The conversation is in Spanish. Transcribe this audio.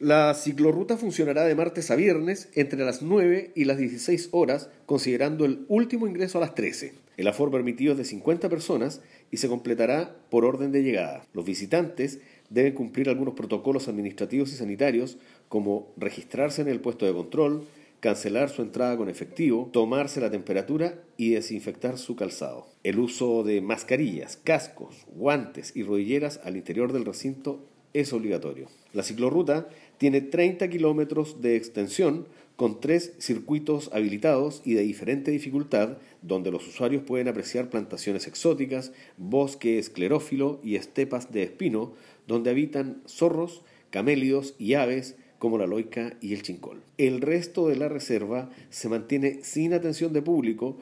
La ciclorruta funcionará de martes a viernes entre las 9 y las 16 horas, considerando el último ingreso a las 13. El aforo permitido es de 50 personas y se completará por orden de llegada. Los visitantes deben cumplir algunos protocolos administrativos y sanitarios, como registrarse en el puesto de control, cancelar su entrada con efectivo, tomarse la temperatura y desinfectar su calzado. El uso de mascarillas, cascos, guantes y rodilleras al interior del recinto es obligatorio. La ciclorruta tiene 30 kilómetros de extensión con tres circuitos habilitados y de diferente dificultad, donde los usuarios pueden apreciar plantaciones exóticas, bosque esclerófilo y estepas de espino, donde habitan zorros, camélidos y aves como la loica y el chincol. El resto de la reserva se mantiene sin atención de público